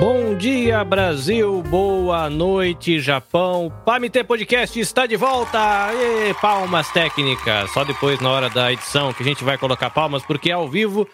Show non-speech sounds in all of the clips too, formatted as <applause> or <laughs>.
Bom dia, Brasil. Boa noite, Japão. PAMT Podcast está de volta. E palmas técnicas. Só depois, na hora da edição, que a gente vai colocar palmas, porque ao vivo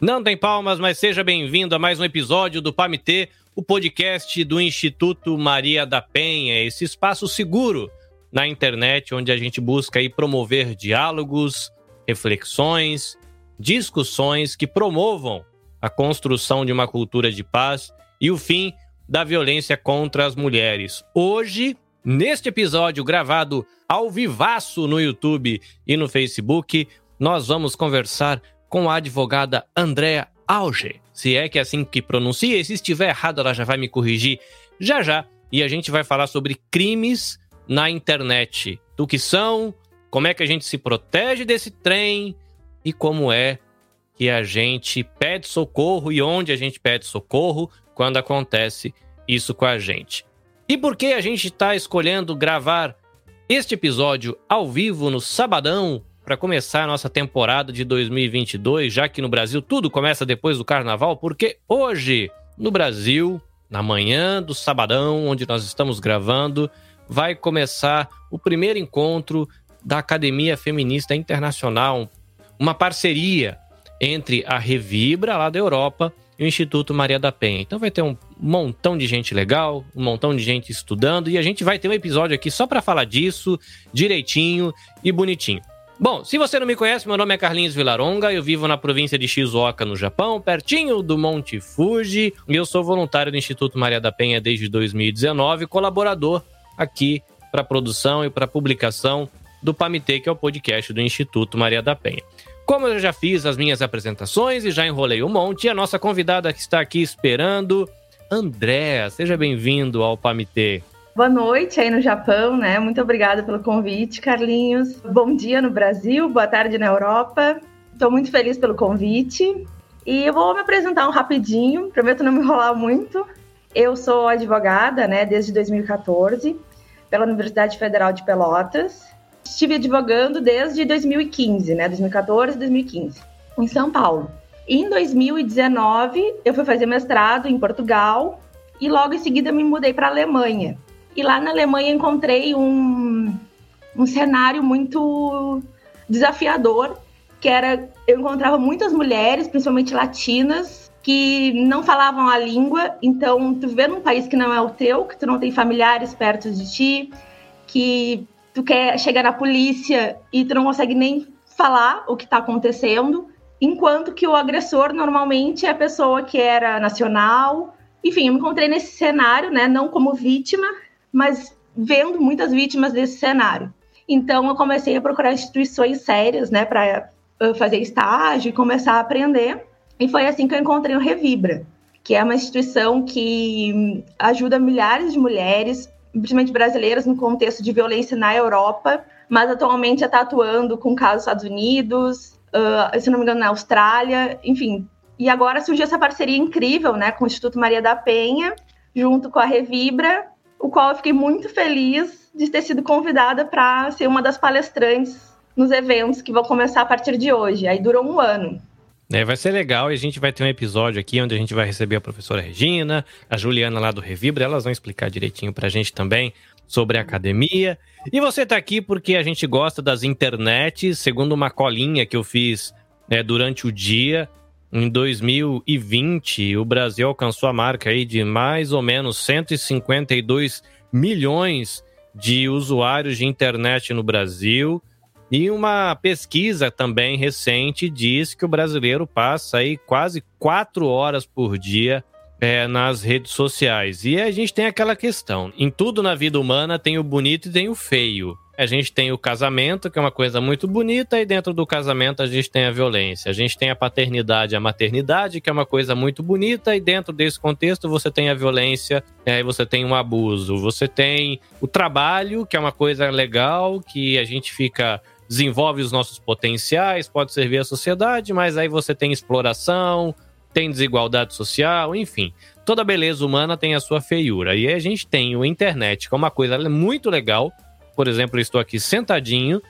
não tem palmas, mas seja bem-vindo a mais um episódio do PAMT, o podcast do Instituto Maria da Penha, esse espaço seguro na internet onde a gente busca aí promover diálogos, reflexões, discussões que promovam a construção de uma cultura de paz e o fim da violência contra as mulheres. Hoje, neste episódio gravado ao vivaço no YouTube e no Facebook, nós vamos conversar com a advogada Andréa Auge. Se é que é assim que pronuncia, e se estiver errado, ela já vai me corrigir já já. E a gente vai falar sobre crimes na internet. Do que são, como é que a gente se protege desse trem e como é que a gente pede socorro e onde a gente pede socorro quando acontece isso com a gente. E por que a gente está escolhendo gravar este episódio ao vivo no sabadão para começar a nossa temporada de 2022, já que no Brasil tudo começa depois do carnaval? Porque hoje, no Brasil, na manhã do sabadão, onde nós estamos gravando, vai começar o primeiro encontro da Academia Feminista Internacional, uma parceria entre a Revibra, lá da Europa, e o Instituto Maria da Penha. Então vai ter um montão de gente legal, um montão de gente estudando e a gente vai ter um episódio aqui só para falar disso, direitinho e bonitinho. Bom, se você não me conhece, meu nome é Carlinhos Vilaronga, eu vivo na província de Shizuoka, no Japão, pertinho do Monte Fuji, e eu sou voluntário do Instituto Maria da Penha desde 2019, colaborador aqui para produção e para publicação do PAMITE, que é o podcast do Instituto Maria da Penha. Como eu já fiz as minhas apresentações e já enrolei um monte, a nossa convidada que está aqui esperando, Andréa, seja bem-vindo ao PAMITê. Boa noite aí no Japão, né? Muito obrigada pelo convite, Carlinhos. Bom dia no Brasil, boa tarde na Europa. Estou muito feliz pelo convite. E eu vou me apresentar um rapidinho, prometo não me enrolar muito. Eu sou advogada, né, desde 2014, pela Universidade Federal de Pelotas estive advogando desde 2015, né? 2014, 2015, em São Paulo. Em 2019, eu fui fazer mestrado em Portugal e logo em seguida me mudei para a Alemanha. E lá na Alemanha encontrei um, um cenário muito desafiador, que era eu encontrava muitas mulheres, principalmente latinas, que não falavam a língua. Então, tu viver num país que não é o teu, que tu não tem familiares perto de ti, que tu quer chegar na polícia e tu não consegue nem falar o que está acontecendo, enquanto que o agressor normalmente é a pessoa que era nacional. Enfim, eu me encontrei nesse cenário, né, não como vítima, mas vendo muitas vítimas desse cenário. Então eu comecei a procurar instituições sérias, né, para fazer estágio e começar a aprender. E foi assim que eu encontrei o Revibra, que é uma instituição que ajuda milhares de mulheres principalmente brasileiras, no contexto de violência na Europa, mas atualmente está atuando com casos Estados Unidos, uh, se não me engano, na Austrália, enfim. E agora surgiu essa parceria incrível né, com o Instituto Maria da Penha, junto com a Revibra, o qual eu fiquei muito feliz de ter sido convidada para ser uma das palestrantes nos eventos que vão começar a partir de hoje. Aí durou um ano. É, vai ser legal e a gente vai ter um episódio aqui onde a gente vai receber a professora Regina, a Juliana lá do Revibra, elas vão explicar direitinho pra gente também sobre a academia. E você tá aqui porque a gente gosta das internets, segundo uma colinha que eu fiz né, durante o dia. Em 2020, o Brasil alcançou a marca aí de mais ou menos 152 milhões de usuários de internet no Brasil. E uma pesquisa também recente diz que o brasileiro passa aí quase quatro horas por dia é, nas redes sociais. E a gente tem aquela questão: em tudo na vida humana tem o bonito e tem o feio. A gente tem o casamento, que é uma coisa muito bonita, e dentro do casamento a gente tem a violência. A gente tem a paternidade e a maternidade, que é uma coisa muito bonita, e dentro desse contexto você tem a violência, aí você tem um abuso. Você tem o trabalho, que é uma coisa legal, que a gente fica desenvolve os nossos potenciais, pode servir à sociedade, mas aí você tem exploração, tem desigualdade social, enfim. Toda beleza humana tem a sua feiura. E aí a gente tem o internet, que é uma coisa muito legal. Por exemplo, eu estou aqui sentadinho,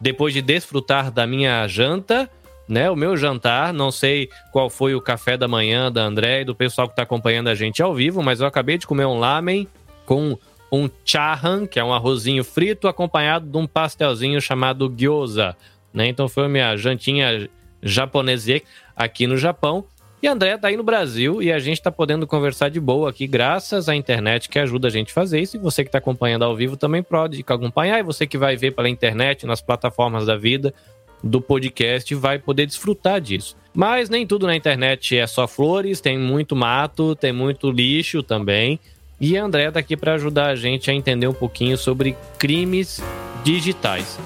depois de desfrutar da minha janta, né? O meu jantar, não sei qual foi o café da manhã da André e do pessoal que está acompanhando a gente ao vivo, mas eu acabei de comer um lamen com um chahan, que é um arrozinho frito, acompanhado de um pastelzinho chamado gyoza. Né? Então foi minha jantinha japonesa aqui no Japão. E André tá aí no Brasil e a gente tá podendo conversar de boa aqui, graças à internet que ajuda a gente a fazer isso. E você que está acompanhando ao vivo também pode acompanhar. E você que vai ver pela internet, nas plataformas da vida do podcast, vai poder desfrutar disso. Mas nem tudo na internet é só flores, tem muito mato, tem muito lixo também. E a André tá aqui para ajudar a gente a entender um pouquinho sobre crimes digitais.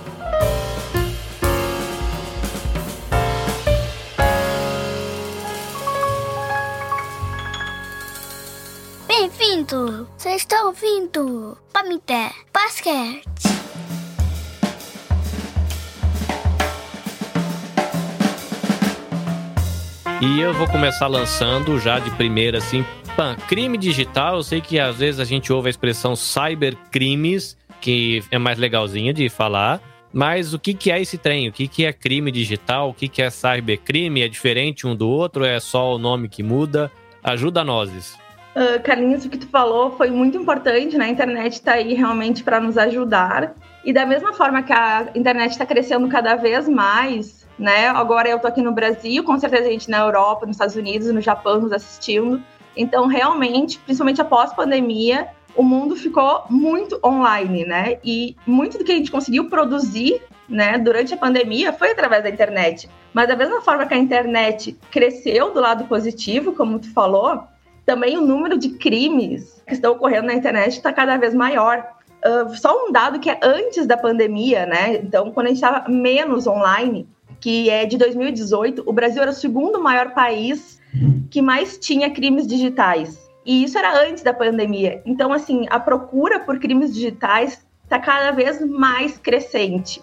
Bem-vindo! Você está ouvindo Pamité Basquete. E eu vou começar lançando já de primeira, assim, Pan, crime digital, eu sei que às vezes a gente ouve a expressão cybercrimes, que é mais legalzinha de falar, mas o que, que é esse trem? O que, que é crime digital? O que, que é cybercrime? É diferente um do outro? É só o nome que muda? Ajuda nós. Uh, Carlinhos, o que tu falou foi muito importante, né? A internet está aí realmente para nos ajudar. E da mesma forma que a internet está crescendo cada vez mais, né? Agora eu tô aqui no Brasil, com certeza a gente na Europa, nos Estados Unidos, no Japão nos assistindo. Então, realmente, principalmente após pandemia, o mundo ficou muito online, né? E muito do que a gente conseguiu produzir, né, durante a pandemia foi através da internet. Mas da mesma forma que a internet cresceu do lado positivo, como tu falou, também o número de crimes que estão ocorrendo na internet está cada vez maior. Uh, só um dado que é antes da pandemia, né? Então, quando a gente estava menos online, que é de 2018, o Brasil era o segundo maior país que mais tinha crimes digitais. E isso era antes da pandemia. Então, assim, a procura por crimes digitais está cada vez mais crescente.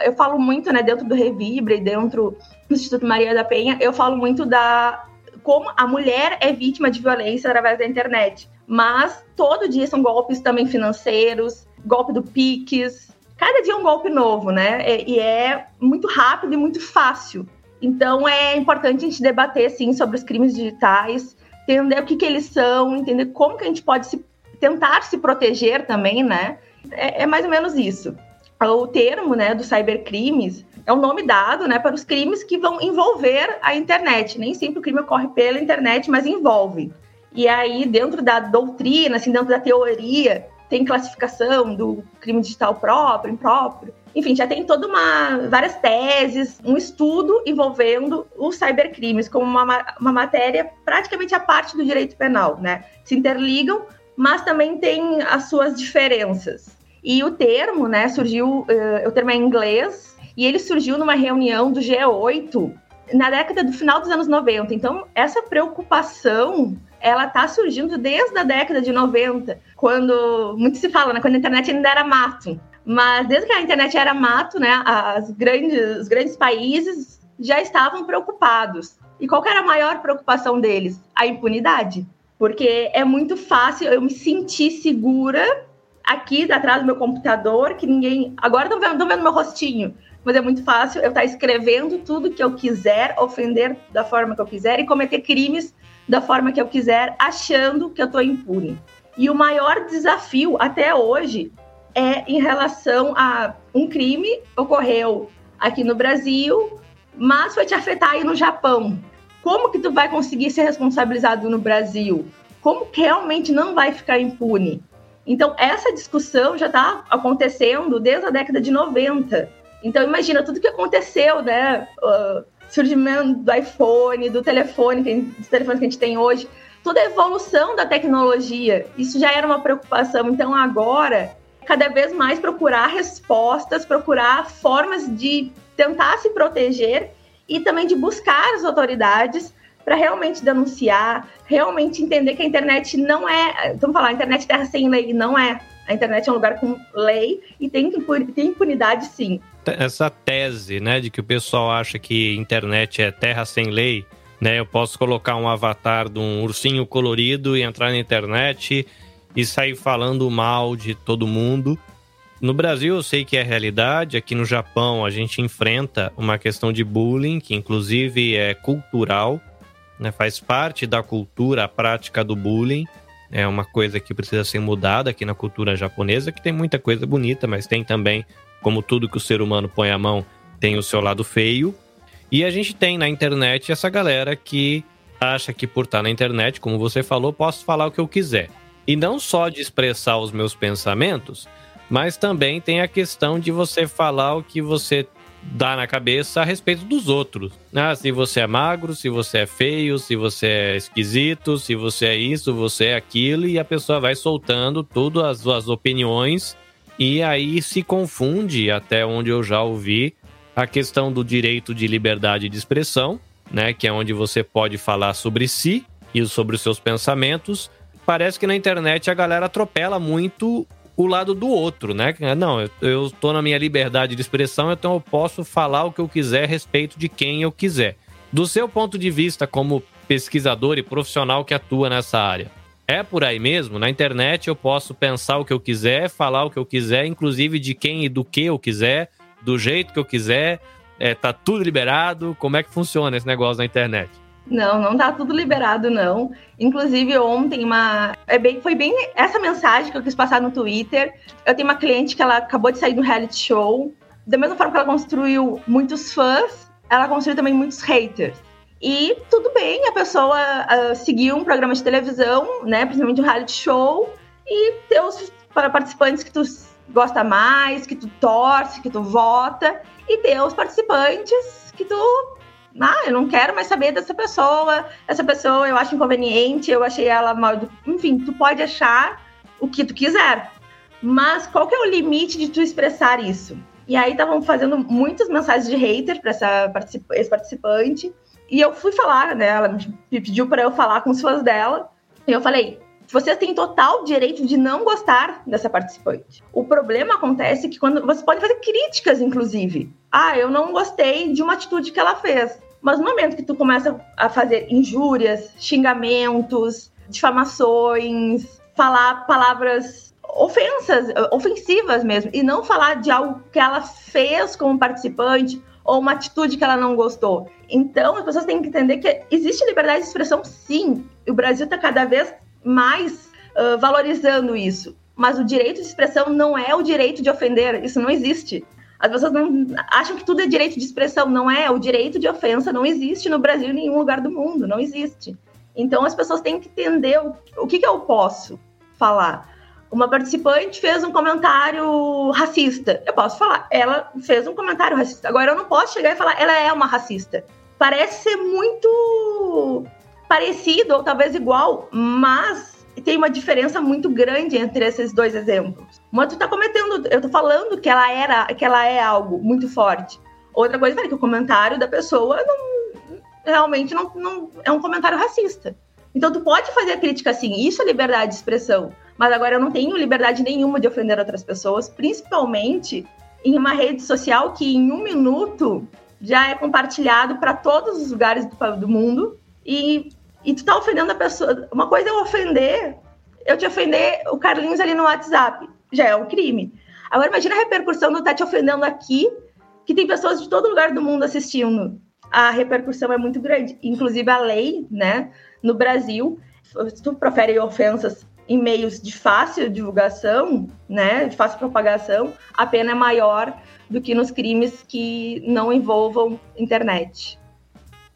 Eu falo muito, né, dentro do Revibra e dentro do Instituto Maria da Penha, eu falo muito da como a mulher é vítima de violência através da internet. Mas todo dia são golpes também financeiros, golpe do Pix. Cada dia é um golpe novo, né? E é muito rápido e muito fácil. Então é importante a gente debater sim sobre os crimes digitais, entender o que, que eles são, entender como que a gente pode se, tentar se proteger também, né? É, é mais ou menos isso. O termo, né, dos cybercrimes é o um nome dado, né, para os crimes que vão envolver a internet. Nem sempre o crime ocorre pela internet, mas envolve. E aí, dentro da doutrina, assim, dentro da teoria, tem classificação do crime digital próprio, impróprio. Enfim, já tem toda uma várias teses, um estudo envolvendo os cybercrimes como uma, uma matéria praticamente a parte do direito penal, né? Se interligam, mas também tem as suas diferenças. E o termo, né, surgiu, uh, o termo é em inglês, e ele surgiu numa reunião do G8 na década do final dos anos 90. Então, essa preocupação ela tá surgindo desde a década de 90, quando muito se fala, né, quando a internet ainda era mato. Mas desde que a internet era mato, né, as grandes, os grandes países já estavam preocupados. E qual era a maior preocupação deles? A impunidade. Porque é muito fácil eu me sentir segura aqui atrás do meu computador, que ninguém. Agora estão vendo, vendo meu rostinho, mas é muito fácil eu estar escrevendo tudo que eu quiser, ofender da forma que eu quiser e cometer crimes da forma que eu quiser, achando que eu estou impune. E o maior desafio até hoje é em relação a um crime ocorreu aqui no Brasil, mas foi te afetar aí no Japão. Como que tu vai conseguir ser responsabilizado no Brasil? Como que realmente não vai ficar impune? Então, essa discussão já está acontecendo desde a década de 90. Então, imagina tudo que aconteceu, né? Uh, surgimento do iPhone, do telefone, dos telefones que a gente tem hoje, toda a evolução da tecnologia. Isso já era uma preocupação. Então, agora cada vez mais procurar respostas, procurar formas de tentar se proteger e também de buscar as autoridades para realmente denunciar, realmente entender que a internet não é, vamos falar, a internet terra sem lei não é. A internet é um lugar com lei e tem, tem impunidade sim. Essa tese, né, de que o pessoal acha que internet é terra sem lei, né? Eu posso colocar um avatar de um ursinho colorido e entrar na internet e sair falando mal de todo mundo. No Brasil eu sei que é realidade, aqui no Japão a gente enfrenta uma questão de bullying, que inclusive é cultural, né? faz parte da cultura a prática do bullying. É uma coisa que precisa ser mudada aqui na cultura japonesa, que tem muita coisa bonita, mas tem também, como tudo que o ser humano põe a mão, tem o seu lado feio. E a gente tem na internet essa galera que acha que por estar na internet, como você falou, posso falar o que eu quiser. E não só de expressar os meus pensamentos, mas também tem a questão de você falar o que você dá na cabeça a respeito dos outros. Ah, se você é magro, se você é feio, se você é esquisito, se você é isso, você é aquilo, e a pessoa vai soltando tudo as suas opiniões e aí se confunde, até onde eu já ouvi, a questão do direito de liberdade de expressão, né, que é onde você pode falar sobre si e sobre os seus pensamentos. Parece que na internet a galera atropela muito o lado do outro, né? Não, eu, eu tô na minha liberdade de expressão, então eu posso falar o que eu quiser a respeito de quem eu quiser. Do seu ponto de vista como pesquisador e profissional que atua nessa área, é por aí mesmo? Na internet eu posso pensar o que eu quiser, falar o que eu quiser, inclusive de quem e do que eu quiser, do jeito que eu quiser, é, tá tudo liberado. Como é que funciona esse negócio na internet? Não, não tá tudo liberado, não. Inclusive, ontem, uma. É bem, foi bem essa mensagem que eu quis passar no Twitter. Eu tenho uma cliente que ela acabou de sair do reality show. Da mesma forma que ela construiu muitos fãs, ela construiu também muitos haters. E tudo bem, a pessoa uh, seguir um programa de televisão, né? Principalmente um reality show, e ter os participantes que tu gosta mais, que tu torce, que tu vota, e ter os participantes que tu ah, eu não quero mais saber dessa pessoa, essa pessoa eu acho inconveniente, eu achei ela mal. Enfim, tu pode achar o que tu quiser. Mas qual que é o limite de tu expressar isso? E aí estavam fazendo muitas mensagens de hater para essa esse participante. E eu fui falar, né? Ela me pediu para eu falar com os fãs dela. E eu falei: você tem total direito de não gostar dessa participante. O problema acontece que quando você pode fazer críticas, inclusive. Ah, eu não gostei de uma atitude que ela fez. Mas no momento que tu começa a fazer injúrias, xingamentos, difamações, falar palavras ofensas, ofensivas mesmo, e não falar de algo que ela fez como participante ou uma atitude que ela não gostou. Então, as pessoas têm que entender que existe liberdade de expressão, sim. O Brasil está cada vez mais uh, valorizando isso. Mas o direito de expressão não é o direito de ofender, isso não existe. As pessoas não acham que tudo é direito de expressão, não é. O direito de ofensa não existe no Brasil em nenhum lugar do mundo, não existe. Então as pessoas têm que entender o, o que, que eu posso falar. Uma participante fez um comentário racista. Eu posso falar, ela fez um comentário racista. Agora eu não posso chegar e falar, ela é uma racista. Parece ser muito parecido ou talvez igual, mas tem uma diferença muito grande entre esses dois exemplos. Uma tu tá cometendo, eu tô falando que ela era, que ela é algo muito forte. Outra coisa é que o comentário da pessoa não, realmente não, não é um comentário racista. Então tu pode fazer a crítica assim, isso é liberdade de expressão. Mas agora eu não tenho liberdade nenhuma de ofender outras pessoas, principalmente em uma rede social que em um minuto já é compartilhado para todos os lugares do, do mundo e e tu tá ofendendo a pessoa. Uma coisa é eu ofender, eu te ofender o Carlinhos ali no WhatsApp. Já é um crime. Agora imagina a repercussão do tá te ofendendo aqui, que tem pessoas de todo lugar do mundo assistindo. A repercussão é muito grande. Inclusive a lei, né, no Brasil, se tu profere ofensas em meios de fácil divulgação, né, de fácil propagação, a pena é maior do que nos crimes que não envolvam internet.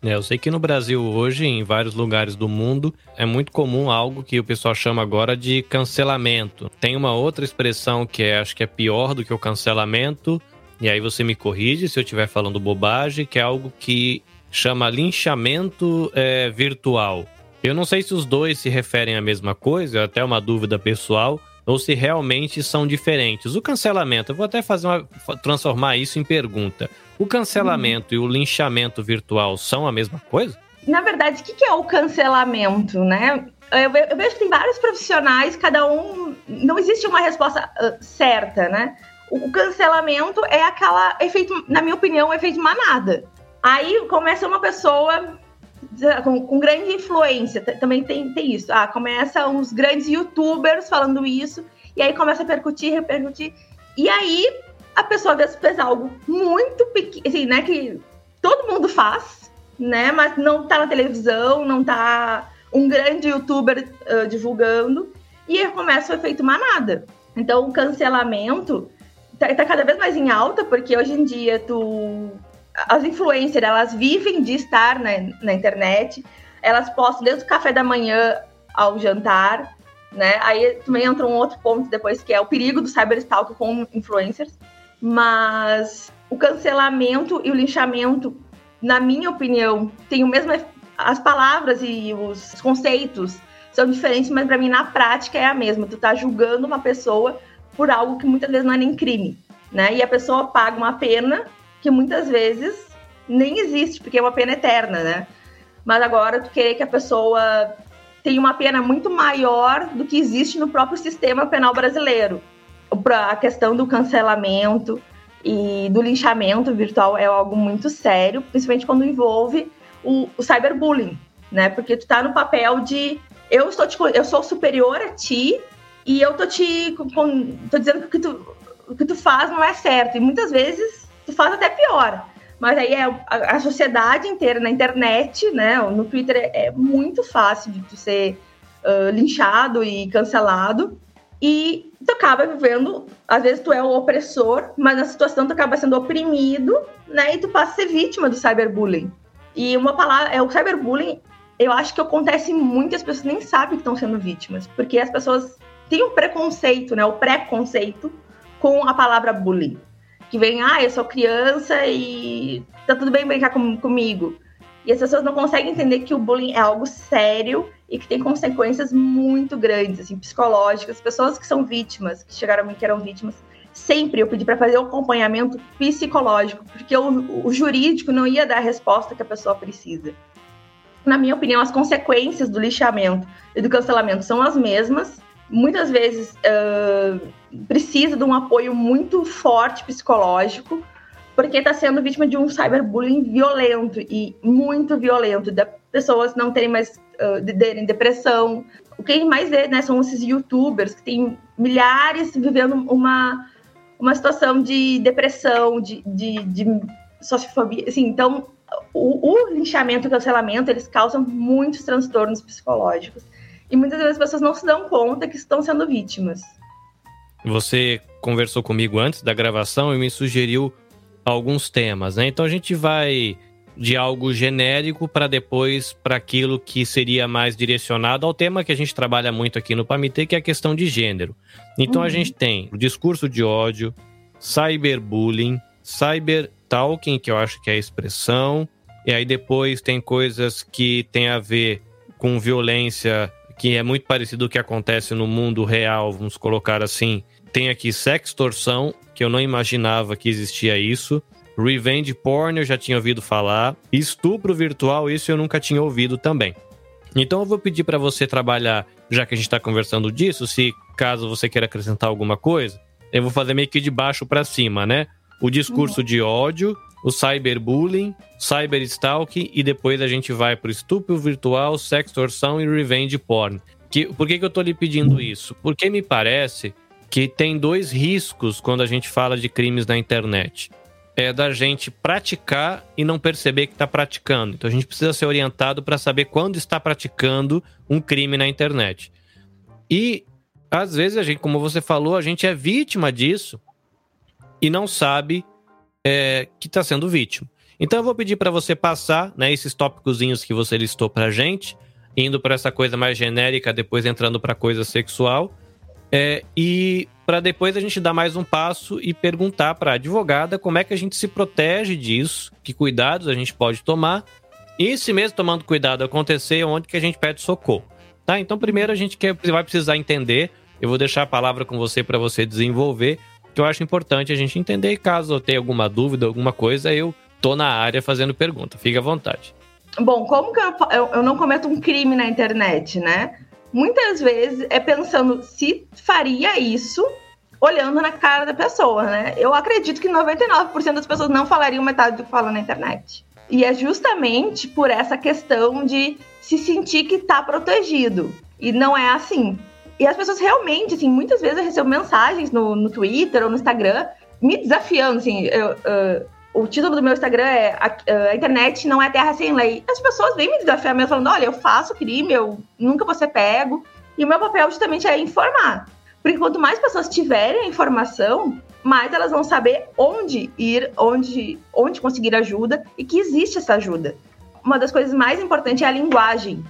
É, eu sei que no Brasil hoje, em vários lugares do mundo, é muito comum algo que o pessoal chama agora de cancelamento. Tem uma outra expressão que é, acho que é pior do que o cancelamento, e aí você me corrige se eu estiver falando bobagem, que é algo que chama linchamento é, virtual. Eu não sei se os dois se referem à mesma coisa, é até uma dúvida pessoal, ou se realmente são diferentes. O cancelamento, eu vou até fazer uma, transformar isso em pergunta. O cancelamento hum. e o linchamento virtual são a mesma coisa? Na verdade, o que é o cancelamento, né? Eu, vejo que tem vários profissionais, cada um. Não existe uma resposta uh, certa, né? O, cancelamento é aquela efeito, na minha opinião, efeito manada. Aí começa uma pessoa com, com, grande influência, também tem, tem isso. Ah, começa uns grandes youtubers falando isso, e aí começa a percutir, repercutir. E aí a pessoa às vezes fez algo muito pequeno, assim, né? Que todo mundo faz, né? Mas não tá na televisão, não tá um grande youtuber uh, divulgando. E aí começa o efeito manada. Então o cancelamento tá, tá, cada vez mais em alta, porque hoje em dia tu. As influencers, elas vivem de estar na, na internet, elas postam desde o café da manhã ao jantar, né? Aí também entra um outro ponto depois, que é o perigo do cyberstalk com influencers. Mas o cancelamento e o linchamento, na minha opinião, tem o mesmo. As palavras e os conceitos são diferentes, mas para mim, na prática, é a mesma. Tu tá julgando uma pessoa por algo que muitas vezes não é nem crime, né? E a pessoa paga uma pena que muitas vezes nem existe, porque é uma pena eterna, né? Mas agora tu querer que a pessoa tenha uma pena muito maior do que existe no próprio sistema penal brasileiro. A questão do cancelamento e do linchamento virtual é algo muito sério, principalmente quando envolve o, o cyberbullying, né? Porque tu tá no papel de eu estou te, eu sou superior a ti e eu tô te com, tô dizendo que o que, tu, o que tu faz não é certo. E muitas vezes tu faz até pior. Mas aí é a, a sociedade inteira na internet, né? No Twitter é, é muito fácil de tu ser uh, linchado e cancelado. E tu acaba vivendo, às vezes tu é o opressor, mas na situação tu acaba sendo oprimido, né? E tu passa a ser vítima do cyberbullying. E uma palavra, é o cyberbullying, eu acho que acontece muitas pessoas nem sabem que estão sendo vítimas, porque as pessoas tem um preconceito, né? O preconceito com a palavra bullying. Que vem, ah, eu sou criança e tá tudo bem brincar com, comigo. E as pessoas não conseguem entender que o bullying é algo sério e que tem consequências muito grandes, assim, psicológicas. Pessoas que são vítimas, que chegaram a mim que eram vítimas, sempre eu pedi para fazer o acompanhamento psicológico, porque o, o jurídico não ia dar a resposta que a pessoa precisa. Na minha opinião, as consequências do lixamento e do cancelamento são as mesmas, muitas vezes uh, precisa de um apoio muito forte psicológico, porque está sendo vítima de um cyberbullying violento e muito violento, da pessoas não terem mais uh, terem depressão. O que mais vê, né, são esses youtubers que tem milhares vivendo uma, uma situação de depressão, de, de, de sociofobia, assim, então o, o linchamento e o cancelamento, eles causam muitos transtornos psicológicos. E muitas vezes as pessoas não se dão conta que estão sendo vítimas. Você conversou comigo antes da gravação e me sugeriu alguns temas, né? Então a gente vai de algo genérico para depois para aquilo que seria mais direcionado ao tema que a gente trabalha muito aqui no Pamitê, que é a questão de gênero. Então uhum. a gente tem o discurso de ódio, cyberbullying, cybertalking, que eu acho que é a expressão, e aí depois tem coisas que tem a ver com violência que é muito parecido com o que acontece no mundo real, vamos colocar assim. Tem aqui sextorção, que eu não imaginava que existia isso. Revenge porn, eu já tinha ouvido falar. Estupro virtual, isso eu nunca tinha ouvido também. Então eu vou pedir para você trabalhar, já que a gente está conversando disso, se caso você queira acrescentar alguma coisa, eu vou fazer meio que de baixo para cima, né? O discurso de ódio, o cyberbullying, cyberstalking e depois a gente vai para o estupro virtual, sextorção e revenge porn. Que, por que, que eu estou lhe pedindo isso? Porque me parece que tem dois riscos quando a gente fala de crimes na internet. É da gente praticar e não perceber que está praticando. Então a gente precisa ser orientado para saber quando está praticando um crime na internet. E às vezes a gente, como você falou, a gente é vítima disso e não sabe é, que está sendo vítima. Então eu vou pedir para você passar né, esses tópicozinhos que você listou para gente, indo para essa coisa mais genérica, depois entrando para coisa sexual, é, e para depois a gente dar mais um passo e perguntar para a advogada como é que a gente se protege disso, que cuidados a gente pode tomar, e se mesmo tomando cuidado acontecer, onde que a gente pede socorro. Tá? Então primeiro a gente quer, vai precisar entender, eu vou deixar a palavra com você para você desenvolver que eu acho importante a gente entender. E caso eu tenha alguma dúvida, alguma coisa, eu tô na área fazendo pergunta. Fique à vontade. Bom, como que eu, eu, eu não cometo um crime na internet, né? Muitas vezes é pensando se faria isso olhando na cara da pessoa, né? Eu acredito que 99% das pessoas não falariam metade do que falam na internet. E é justamente por essa questão de se sentir que está protegido. E não é assim. E as pessoas realmente, assim, muitas vezes eu recebo mensagens no, no Twitter ou no Instagram me desafiando, assim, eu, uh, o título do meu Instagram é a, a, internet não é terra sem lei. As pessoas vêm me desafiar mesmo falando, olha, eu faço crime, eu nunca vou ser pego. E o meu papel justamente é informar. Porque quanto mais pessoas tiverem a informação, mais elas vão saber onde ir, onde, onde conseguir ajuda e que existe essa ajuda. Uma das coisas mais importantes é a linguagem.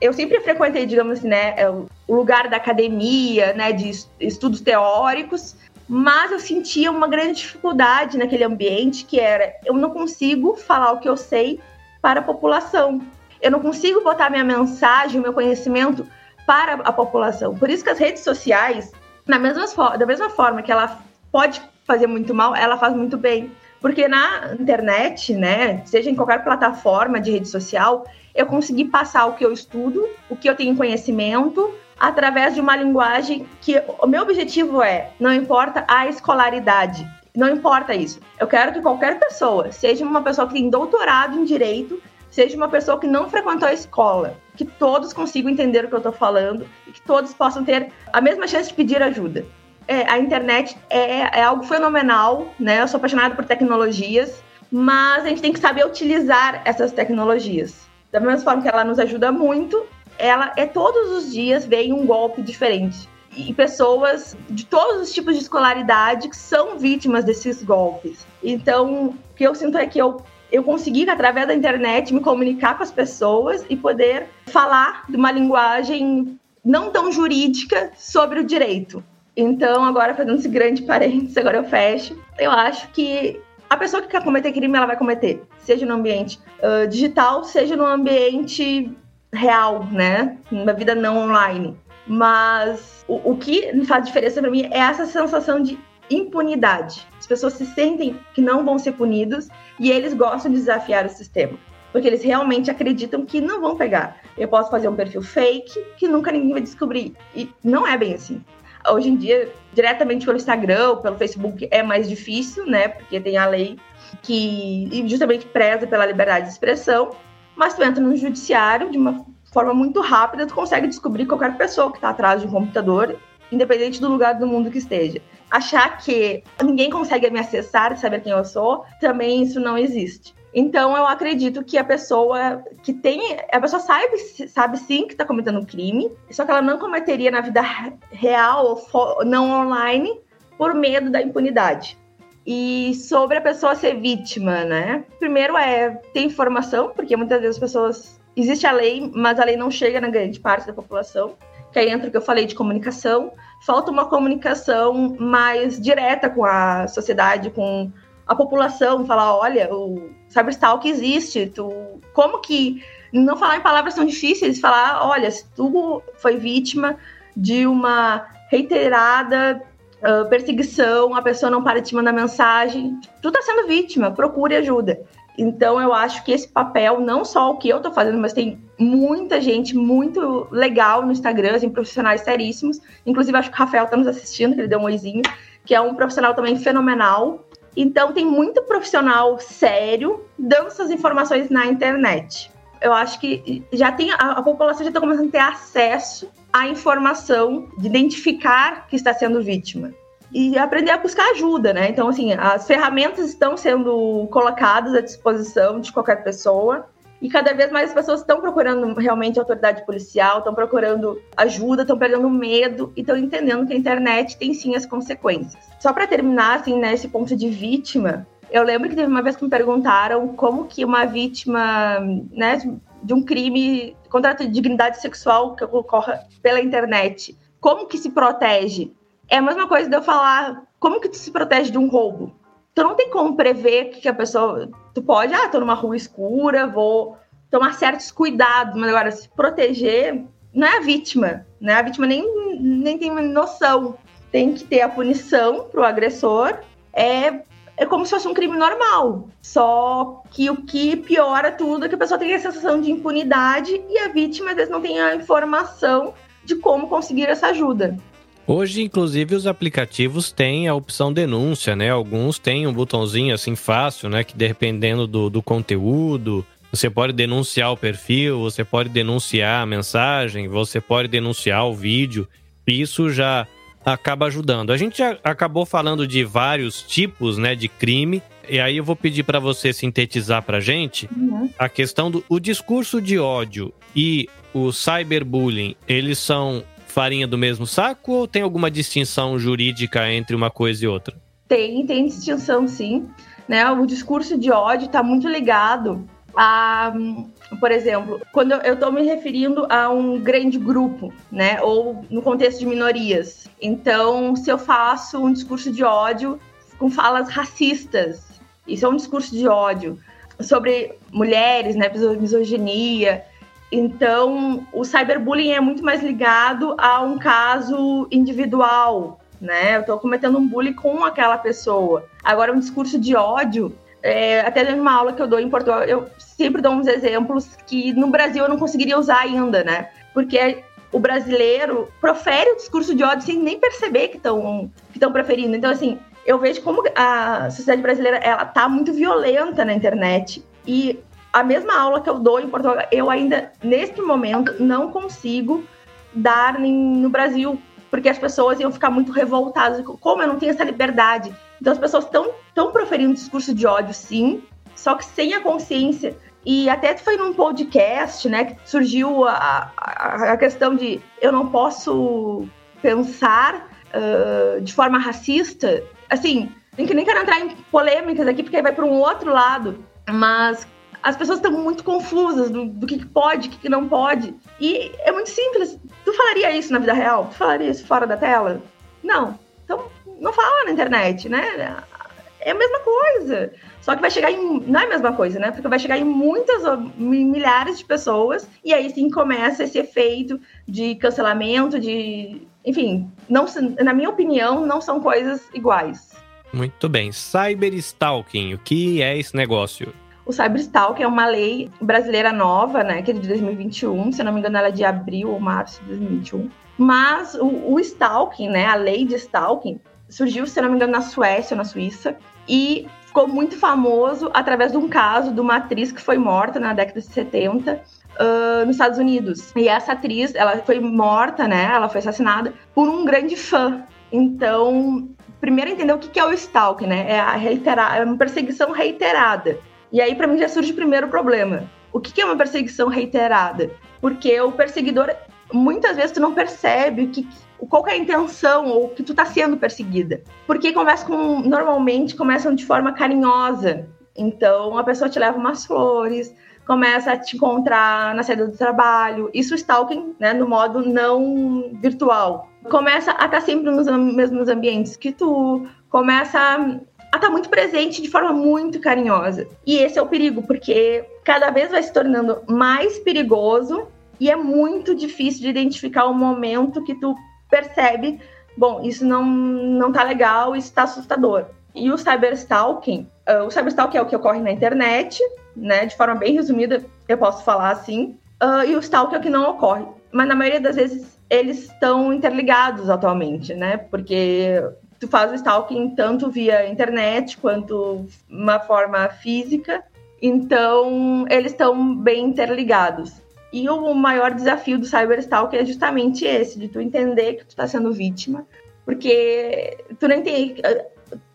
Eu sempre frequentei, digamos assim, né, é o lugar da academia, né, de estudos teóricos, mas eu sentia uma grande dificuldade naquele ambiente, que era eu não consigo falar o que eu sei para a população. Eu não consigo botar minha mensagem, meu conhecimento para a população. Por isso que as redes sociais, na mesma, da mesma forma que ela pode fazer muito mal, ela faz muito bem. Porque na internet, né, seja em qualquer plataforma de rede social, eu consegui passar o que eu estudo, o que eu tenho conhecimento, através de uma linguagem que o meu objetivo é, não importa a escolaridade, não importa isso. Eu quero que qualquer pessoa, seja uma pessoa que tem doutorado em direito, seja uma pessoa que não frequentou a escola, que todos consigam entender o que eu estou falando e que todos possam ter a mesma chance de pedir ajuda. É, a internet é, é algo fenomenal, né? Eu sou apaixonada por tecnologias, mas a gente tem que saber utilizar essas tecnologias. Da mesma forma que ela nos ajuda muito, ela é todos os dias vem um golpe diferente. E pessoas de todos os tipos de escolaridade que são vítimas desses golpes. Então, o que eu sinto é que eu, eu consegui, através da internet, me comunicar com as pessoas e poder falar de uma linguagem não tão jurídica sobre o direito. Então, agora fazendo esse grande <laughs> parênteses, agora eu fecho. Eu acho que a pessoa que quer cometer crime, ela vai cometer, seja no ambiente uh, digital, seja no ambiente real, né? Na vida não online. Mas o, o que faz diferença para mim é essa sensação de impunidade. As pessoas se sentem que não vão ser punidos e eles gostam de desafiar o sistema. Porque eles realmente acreditam que não vão pegar. Eu posso fazer um perfil fake que nunca ninguém vai descobrir. E não é bem assim. Hoje em dia, diretamente pelo Instagram ou pelo Facebook é mais difícil, né? Porque tem a lei que justamente preza pela liberdade de expressão mas tu entra no judiciário de uma forma muito rápida, tu consegue descobrir qualquer pessoa que está atrás de um computador, independente do lugar do mundo que esteja. Achar que ninguém consegue me acessar saber quem eu sou, também isso não existe. Então eu acredito que a pessoa que tem, a pessoa sabe, sabe sim que está cometendo um crime, só que ela não cometeria na vida real ou não online por medo da impunidade. E sobre a pessoa ser vítima, né? Primeiro é ter informação, porque muitas vezes as pessoas. Existe a lei, mas a lei não chega na grande parte da população. Que aí entra o que eu falei de comunicação. Falta uma comunicação mais direta com a sociedade, com a população, falar, olha, o cyberstalk existe, tu como que não falar em palavras tão difíceis, falar, olha, se tu foi vítima de uma reiterada uh, perseguição, a pessoa não para de te mandar mensagem. Tu tá sendo vítima, procure ajuda. Então eu acho que esse papel, não só o que eu tô fazendo, mas tem muita gente muito legal no Instagram, assim, profissionais seríssimos. Inclusive, acho que o Rafael tá nos assistindo, que ele deu um oizinho, que é um profissional também fenomenal. Então tem muito profissional sério dando essas informações na internet. Eu acho que já tem a, a população já está começando a ter acesso a informação de identificar que está sendo vítima e aprender a buscar ajuda, né? Então, assim, as ferramentas estão sendo colocadas à disposição de qualquer pessoa e cada vez mais as pessoas estão procurando realmente autoridade policial, estão procurando ajuda, estão perdendo medo e estão entendendo que a internet tem sim as consequências. Só para terminar, assim, nesse né, ponto de vítima, eu lembro que teve uma vez que me perguntaram como que uma vítima, né, de um crime contra a dignidade sexual que ocorre pela internet. Como que se protege? É a mesma coisa de eu falar, como que tu se protege de um roubo? Tu não tem como prever que a pessoa. Tu pode, ah, tô numa rua escura, vou tomar certos cuidados, mas agora se proteger não é a vítima, né? A vítima nem, nem tem noção. Tem que ter a punição pro agressor. É é como se fosse um crime normal. Só que o que piora tudo é que a pessoa tem a sensação de impunidade e a vítima às vezes não tem a informação de como conseguir essa ajuda. Hoje, inclusive, os aplicativos têm a opção denúncia, né? Alguns têm um botãozinho assim fácil, né? Que dependendo do, do conteúdo, você pode denunciar o perfil, você pode denunciar a mensagem, você pode denunciar o vídeo. isso já acaba ajudando. A gente já acabou falando de vários tipos, né, de crime, e aí eu vou pedir para você sintetizar pra gente uhum. a questão do o discurso de ódio e o cyberbullying, eles são farinha do mesmo saco ou tem alguma distinção jurídica entre uma coisa e outra? Tem, tem distinção sim. Né? O discurso de ódio está muito ligado a, por exemplo, quando eu estou me referindo a um grande grupo, né? Ou no contexto de minorias. Então, se eu faço um discurso de ódio com falas racistas, isso é um discurso de ódio sobre mulheres, né? Misoginia. Então, o cyberbullying é muito mais ligado a um caso individual, né? Eu estou cometendo um bullying com aquela pessoa. Agora, um discurso de ódio, é, até numa aula que eu dou em Portugal, eu sempre dou uns exemplos que no Brasil eu não conseguiria usar ainda, né? Porque o brasileiro profere o discurso de ódio sem nem perceber que estão que preferindo. Então, assim, eu vejo como a sociedade brasileira ela tá muito violenta na internet. E a mesma aula que eu dou em Portugal, eu ainda, neste momento, não consigo dar no Brasil porque as pessoas iam ficar muito revoltadas. Como eu não tenho essa liberdade? Então as pessoas estão tão proferindo discurso de ódio, sim, só que sem a consciência. E até foi num podcast, né, que surgiu a, a, a questão de eu não posso pensar uh, de forma racista. Assim, nem quero entrar em polêmicas aqui, porque vai para um outro lado. Mas as pessoas estão muito confusas do, do que, pode, o que, não pode. E é muito simples. Tu falaria isso na vida real? Tu falaria isso fora da tela? Não. Então, não fala na internet, né? É a mesma coisa. Só que vai chegar em. Não é a mesma coisa, né? Porque vai chegar em muitas, milhares de pessoas, e aí sim começa esse efeito de cancelamento, de. Enfim, não, na minha opinião, não são coisas iguais. Muito bem. Cyberstalking, o que é esse negócio? O Cyberstalk é uma lei brasileira nova, né, que é de 2021, se não me engano ela é de abril ou março de 2021. Mas o, o stalking, né, a lei de stalking, surgiu, se não me engano, na Suécia ou na Suíça, e ficou muito famoso através de um caso de uma atriz que foi morta na década de 70 uh, nos Estados Unidos. E essa atriz, ela foi morta, né, ela foi assassinada por um grande fã. Então, primeiro entender o que é o stalking, né, é, a reiterar, é uma perseguição reiterada. E aí, para mim, já surge o primeiro problema. O que é uma perseguição reiterada? Porque o perseguidor, muitas vezes, tu não percebe que, qual é a intenção ou que tu tá sendo perseguida. Porque conversa com, normalmente, começam de forma carinhosa. Então, a pessoa te leva umas flores, começa a te encontrar na saída do trabalho. Isso stalking, né, no modo não virtual. Começa a estar tá sempre nos mesmos ambientes que tu, começa a tá muito presente de forma muito carinhosa. E esse é o perigo, porque cada vez vai se tornando mais perigoso e é muito difícil de identificar o momento que tu percebe, bom, isso não, não tá legal, isso tá assustador. E o cyberstalking, uh, o cyberstalking é o que ocorre na internet, né? De forma bem resumida, eu posso falar assim. Uh, e o stalking é o que não ocorre. Mas na maioria das vezes eles estão interligados atualmente, né? Porque tu faz o stalking tanto via internet quanto uma forma física. Então, eles estão bem interligados. E o maior desafio do cyberstalking é justamente esse, de tu entender que tu está sendo vítima, porque tu nem tem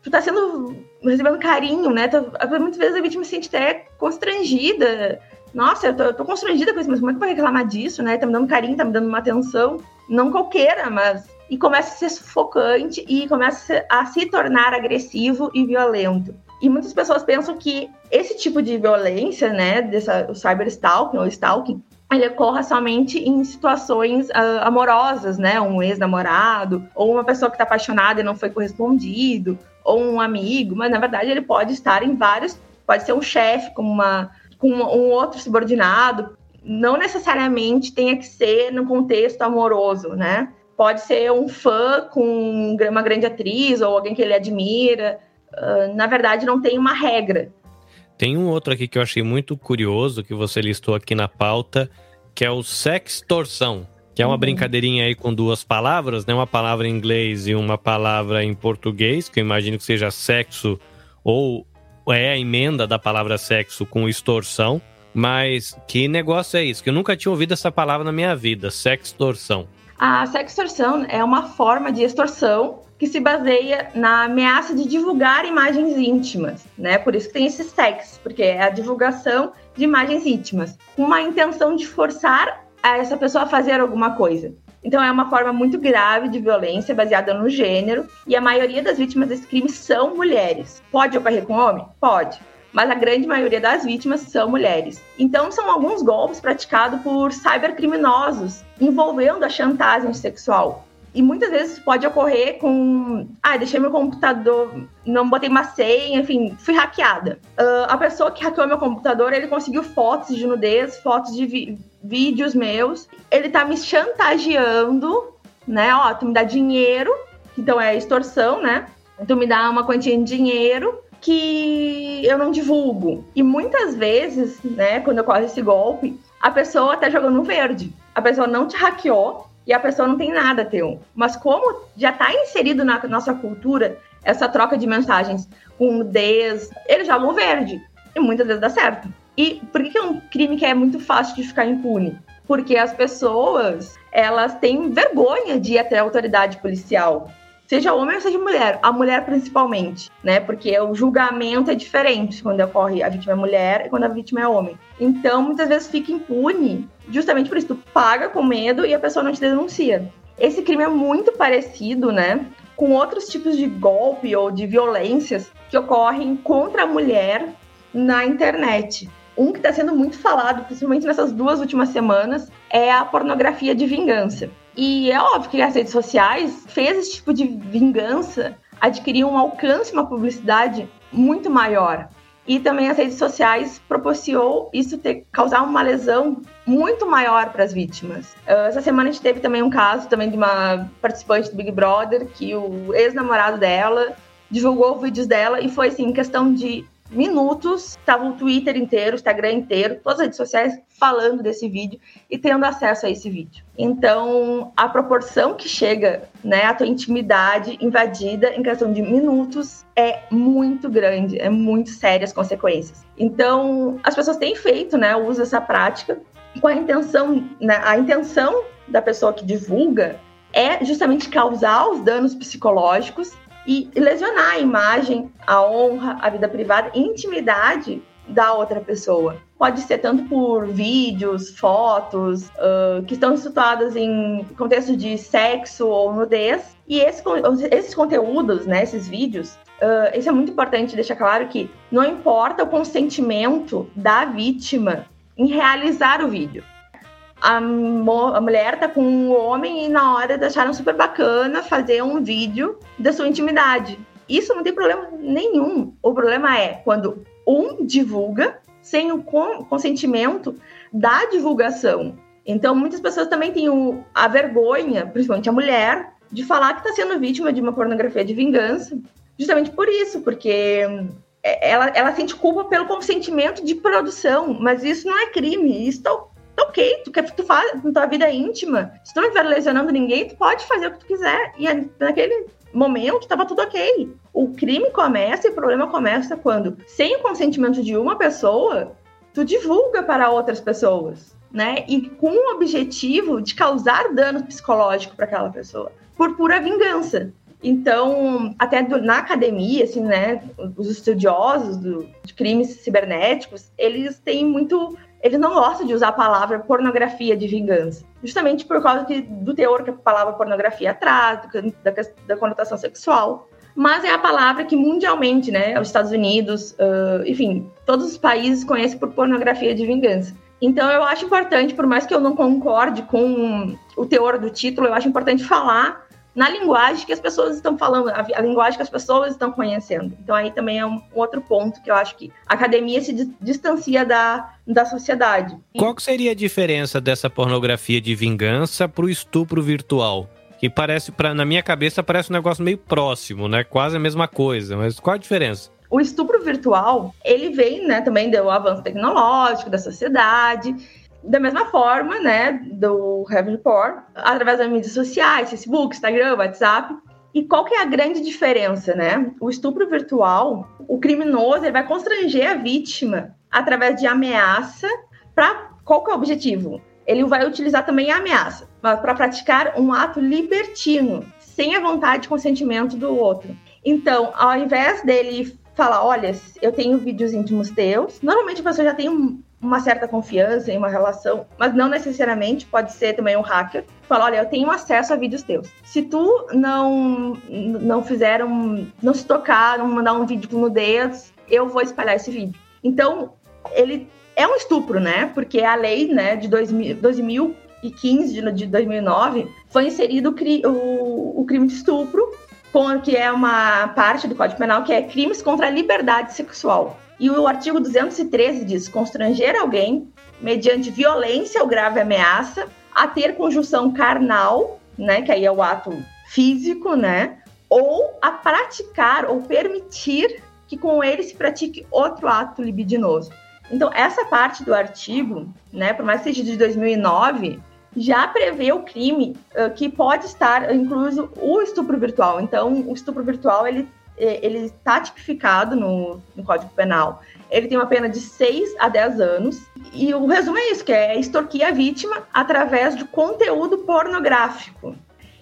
tu tá sendo recebendo carinho, né? Tu, muitas vezes a vítima se sente até constrangida. Nossa, eu tô, eu tô constrangida com isso, mas como é que vai reclamar disso, né? Tá me dando carinho, tá me dando uma atenção, não qualquer, mas e começa a ser sufocante e começa a se tornar agressivo e violento. E muitas pessoas pensam que esse tipo de violência, né, dessa, o cyberstalking ou stalking, ele ocorra somente em situações uh, amorosas, né, um ex-namorado, ou uma pessoa que está apaixonada e não foi correspondido, ou um amigo, mas na verdade ele pode estar em vários, pode ser um chefe com uma com um outro subordinado, não necessariamente tenha que ser no contexto amoroso, né? Pode ser um fã com uma grande atriz ou alguém que ele admira. Uh, na verdade, não tem uma regra. Tem um outro aqui que eu achei muito curioso, que você listou aqui na pauta, que é o sextorção, que é uma uhum. brincadeirinha aí com duas palavras, né? Uma palavra em inglês e uma palavra em português, que eu imagino que seja sexo ou é a emenda da palavra sexo com extorsão. Mas que negócio é isso? Que eu nunca tinha ouvido essa palavra na minha vida, sextorção. A sextorção é uma forma de extorsão que se baseia na ameaça de divulgar imagens íntimas, né? Por isso que tem esse sex, porque é a divulgação de imagens íntimas, com uma intenção de forçar essa pessoa a fazer alguma coisa. Então é uma forma muito grave de violência baseada no gênero e a maioria das vítimas desse crime são mulheres. Pode ocorrer com homem? Pode. Mas a grande maioria das vítimas são mulheres. Então, são alguns golpes praticados por cybercriminosos envolvendo a chantagem sexual. E muitas vezes pode ocorrer com. Ah, deixei meu computador, não botei uma senha, enfim, fui hackeada. Uh, a pessoa que hackeou meu computador, ele conseguiu fotos de nudez, fotos de vídeos meus. Ele tá me chantageando, né? Ó, tu me dá dinheiro, então é extorsão, né? Tu me dá uma quantia de dinheiro que eu não divulgo. E muitas vezes, né, quando ocorre esse golpe, a pessoa tá jogando verde. A pessoa não te hackeou, e a pessoa não tem nada teu. Mas como já está inserido na nossa cultura essa troca de mensagens com nudez, eles jogam verde. E muitas vezes dá certo. E por que é um crime que é muito fácil de ficar impune? Porque as pessoas, elas têm vergonha de ir até a autoridade policial. Seja homem ou seja mulher, a mulher principalmente, né? Porque o julgamento é diferente quando ocorre a vítima é mulher e quando a vítima é homem. Então, muitas vezes fica impune, justamente por isso, tu paga com medo e a pessoa não te denuncia. Esse crime é muito parecido, né? Com outros tipos de golpe ou de violências que ocorrem contra a mulher na internet. Um que está sendo muito falado, principalmente nessas duas últimas semanas, é a pornografia de vingança. E é óbvio que as redes sociais fez esse tipo de vingança adquirir um alcance, uma publicidade muito maior. E também as redes sociais proporcionou isso ter, causar uma lesão muito maior para as vítimas. Uh, essa semana a gente teve também um caso também de uma participante do Big Brother que o ex-namorado dela divulgou vídeos dela e foi assim, questão de minutos, estava o Twitter inteiro, o Instagram inteiro, todas as redes sociais falando desse vídeo e tendo acesso a esse vídeo. Então, a proporção que chega, né, a tua intimidade invadida em questão de minutos é muito grande, é muito séria as consequências. Então, as pessoas têm feito, né, o uso dessa prática com a intenção, né, a intenção da pessoa que divulga é justamente causar os danos psicológicos e lesionar a imagem, a honra, a vida privada, intimidade da outra pessoa. Pode ser tanto por vídeos, fotos, uh, que estão situadas em contexto de sexo ou nudez. E esse, esses conteúdos, né, esses vídeos, uh, isso é muito importante deixar claro que não importa o consentimento da vítima em realizar o vídeo a, a mulher tá com um homem e na hora acharam super bacana fazer um vídeo da sua intimidade. Isso não tem problema nenhum. O problema é quando um divulga sem o consentimento da divulgação. Então, muitas pessoas também têm o, a vergonha, principalmente a mulher, de falar que está sendo vítima de uma pornografia de vingança, justamente por isso, porque é, ela, ela sente culpa pelo consentimento de produção, mas isso não é crime, isso ok, tu, quer, tu faz na tua vida íntima, se tu não estiver lesionando ninguém, tu pode fazer o que tu quiser. E naquele momento estava tudo ok. O crime começa e o problema começa quando, sem o consentimento de uma pessoa, tu divulga para outras pessoas, né? E com o objetivo de causar dano psicológico para aquela pessoa, por pura vingança. Então, até do, na academia, assim, né, os estudiosos do, de crimes cibernéticos, eles têm muito ele não gosta de usar a palavra pornografia de vingança, justamente por causa do teor que a palavra pornografia traz, da, da conotação sexual. Mas é a palavra que mundialmente, né, os Estados Unidos, uh, enfim, todos os países conhecem por pornografia de vingança. Então eu acho importante, por mais que eu não concorde com o teor do título, eu acho importante falar na linguagem que as pessoas estão falando, a, a, linguagem que as pessoas estão conhecendo. Então aí também é um, um outro ponto que eu acho que a academia se distancia da, da sociedade. Qual seria a diferença dessa pornografia de vingança para o estupro virtual? Que parece, pra, na minha cabeça, parece um negócio meio próximo, né? Quase a mesma coisa. Mas qual a diferença? O estupro virtual, ele vem, né, também do avanço tecnológico, da sociedade, da mesma forma, né, do Heaven Porn, através das mídias sociais, Facebook, Instagram, WhatsApp. E qual que é a grande diferença, né? O estupro virtual, o criminoso, ele vai constranger a vítima através de ameaça para qual que é o objetivo? Ele vai utilizar também a ameaça, para praticar um ato libertino, sem a vontade e consentimento do outro. Então, ao invés dele falar, olha, eu tenho vídeos íntimos teus, normalmente a pessoa já tem uma certa confiança em uma relação, mas não necessariamente, pode ser também um hacker, fala, olha, eu tenho acesso a vídeos teus. Se tu não não fizer um, não se tocar, não mandar um vídeo com nudez, eu vou espalhar esse vídeo. Então, ele é um estupro, né? Porque a lei, né, de 2000, 2015, de, de 2009, foi inserido o, o crime de estupro, com, que é uma parte do Código Penal, que é crimes contra a liberdade sexual. E o artigo 213 diz: constranger alguém mediante violência ou grave ameaça a ter conjunção carnal, né, que aí é o ato físico, né, ou a praticar ou permitir que com ele se pratique outro ato libidinoso. Então, essa parte do artigo, né, por mais que seja de 2009, já prevê o crime uh, que pode estar incluso o estupro virtual. Então, o estupro virtual ele ele está tipificado no, no, Código Penal. Ele tem uma pena de 6 a 10 anos. E o resumo é isso, que é extorquir a vítima através de conteúdo pornográfico.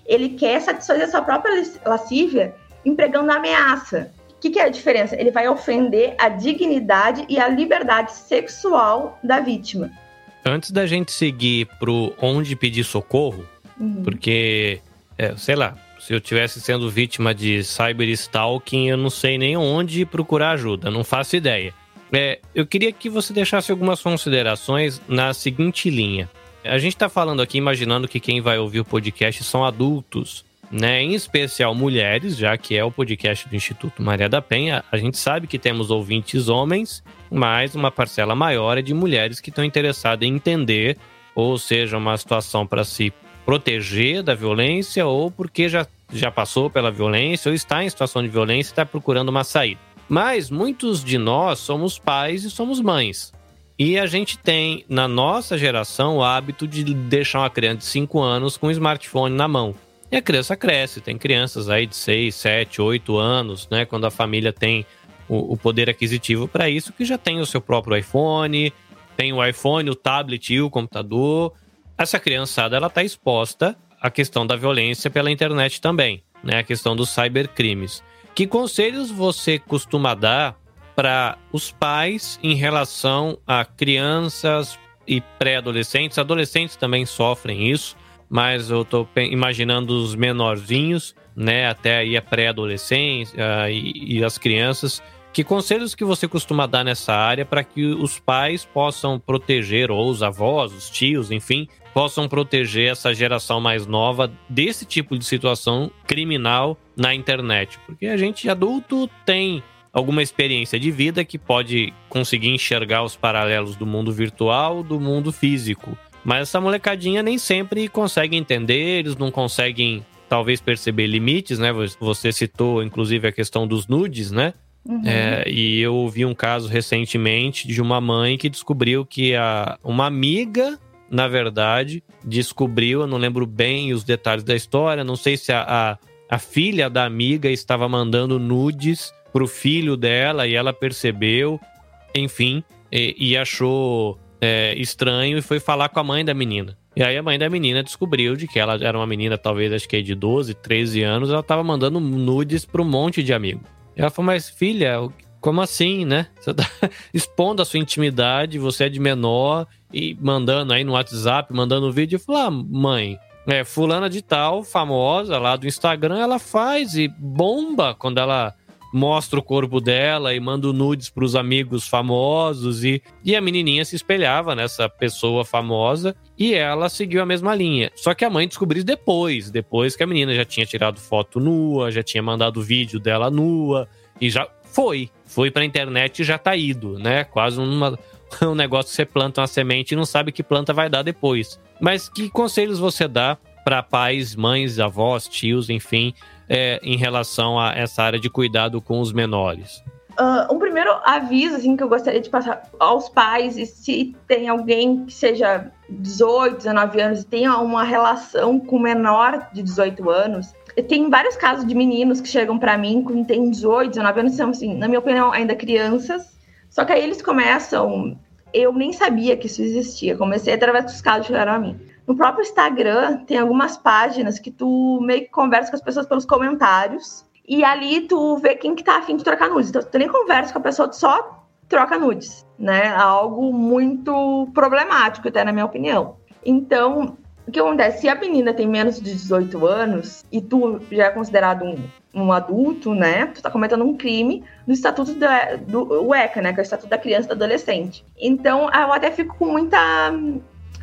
Ele quer satisfazer a sua própria lascívia empregando ameaça. O que, que é a diferença? Ele vai ofender a dignidade e a liberdade sexual da vítima. Antes da gente seguir pro onde pedir socorro, uhum. porque, é, sei lá, se eu tivesse sendo vítima de cyberstalking, eu não sei nem onde procurar ajuda, não faço ideia. É, eu queria que você deixasse algumas considerações na seguinte linha. A gente está falando aqui, imaginando que quem vai ouvir o podcast são adultos, né? Em especial mulheres, já que é o podcast do Instituto Maria da Penha. A gente sabe que temos ouvintes homens, mas uma parcela maior é de mulheres que estão interessadas em entender, ou seja, uma situação para se proteger da violência ou porque já, já passou pela violência ou está em situação de violência e está procurando uma saída. Mas muitos de nós somos pais e somos mães. E a gente tem, na nossa geração, o hábito de deixar uma criança de 5 anos com um smartphone na mão. E a criança cresce, tem crianças aí de 6, 7, 8 anos, né? Quando a família tem o, o poder aquisitivo para isso, que já tem o seu próprio iPhone, tem o iPhone, o tablet e o computador. Essa criançada ela está exposta à questão da violência pela internet também, né? A questão dos cybercrimes. Que conselhos você costuma dar para os pais em relação a crianças e pré-adolescentes? Adolescentes também sofrem isso, mas eu estou imaginando os menorzinhos, né? Até aí a pré-adolescência uh, e, e as crianças. Que conselhos que você costuma dar nessa área para que os pais possam proteger, ou os avós, os tios, enfim, possam proteger essa geração mais nova desse tipo de situação criminal na internet. Porque a gente adulto tem alguma experiência de vida que pode conseguir enxergar os paralelos do mundo virtual do mundo físico. Mas essa molecadinha nem sempre consegue entender, eles não conseguem talvez perceber limites, né? Você citou inclusive a questão dos nudes, né? Uhum. É, e eu ouvi um caso recentemente de uma mãe que descobriu que a, uma amiga na verdade, descobriu, eu não lembro bem os detalhes da história, não sei se a, a, a filha da amiga estava mandando nudes pro filho dela e ela percebeu, enfim, e, e achou é, estranho e foi falar com a mãe da menina. E aí a mãe da menina descobriu de que ela era uma menina, talvez acho que de 12, 13 anos, ela estava mandando nudes para um monte de amigo. E ela falou, mas filha, como assim, né? Você tá <laughs> expondo a sua intimidade, você é de menor e mandando aí no WhatsApp, mandando vídeo. Eu falei, ah, mãe, é, fulana de tal, famosa lá do Instagram, ela faz e bomba quando ela mostra o corpo dela e manda nudes para os amigos famosos e, e a menininha se espelhava nessa pessoa famosa e ela seguiu a mesma linha. Só que a mãe descobriu depois, depois que a menina já tinha tirado foto nua, já tinha mandado vídeo dela nua e já foi. Foi pra internet e já tá ido, né? Quase uma, <laughs> um negócio que você planta uma semente e não sabe que planta vai dar depois. Mas que conselhos você dá para pais, mães, avós, tios, enfim, é, em relação a essa área de cuidado com os menores? Uh, um primeiro aviso assim, que eu gostaria de passar aos pais, e se tem alguém que seja 18, 19 anos e tenha uma relação com menor de 18 anos, tem vários casos de meninos que chegam para mim com tem 18, 19 anos, são assim, na minha opinião, ainda crianças. Só que aí eles começam, eu nem sabia que isso existia. Comecei através dos casos que chegaram a mim. No próprio Instagram tem algumas páginas que tu meio que conversa com as pessoas pelos comentários e ali tu vê quem que tá afim de trocar nudes. Então tu nem conversa com a pessoa, tu só troca nudes, né? Algo muito problemático, até na minha opinião. Então, o que acontece? Se a menina tem menos de 18 anos e tu já é considerado um, um adulto, né? Tu tá cometendo um crime no estatuto da, do ECA, né? Que é o Estatuto da Criança e do Adolescente. Então, eu até fico com muita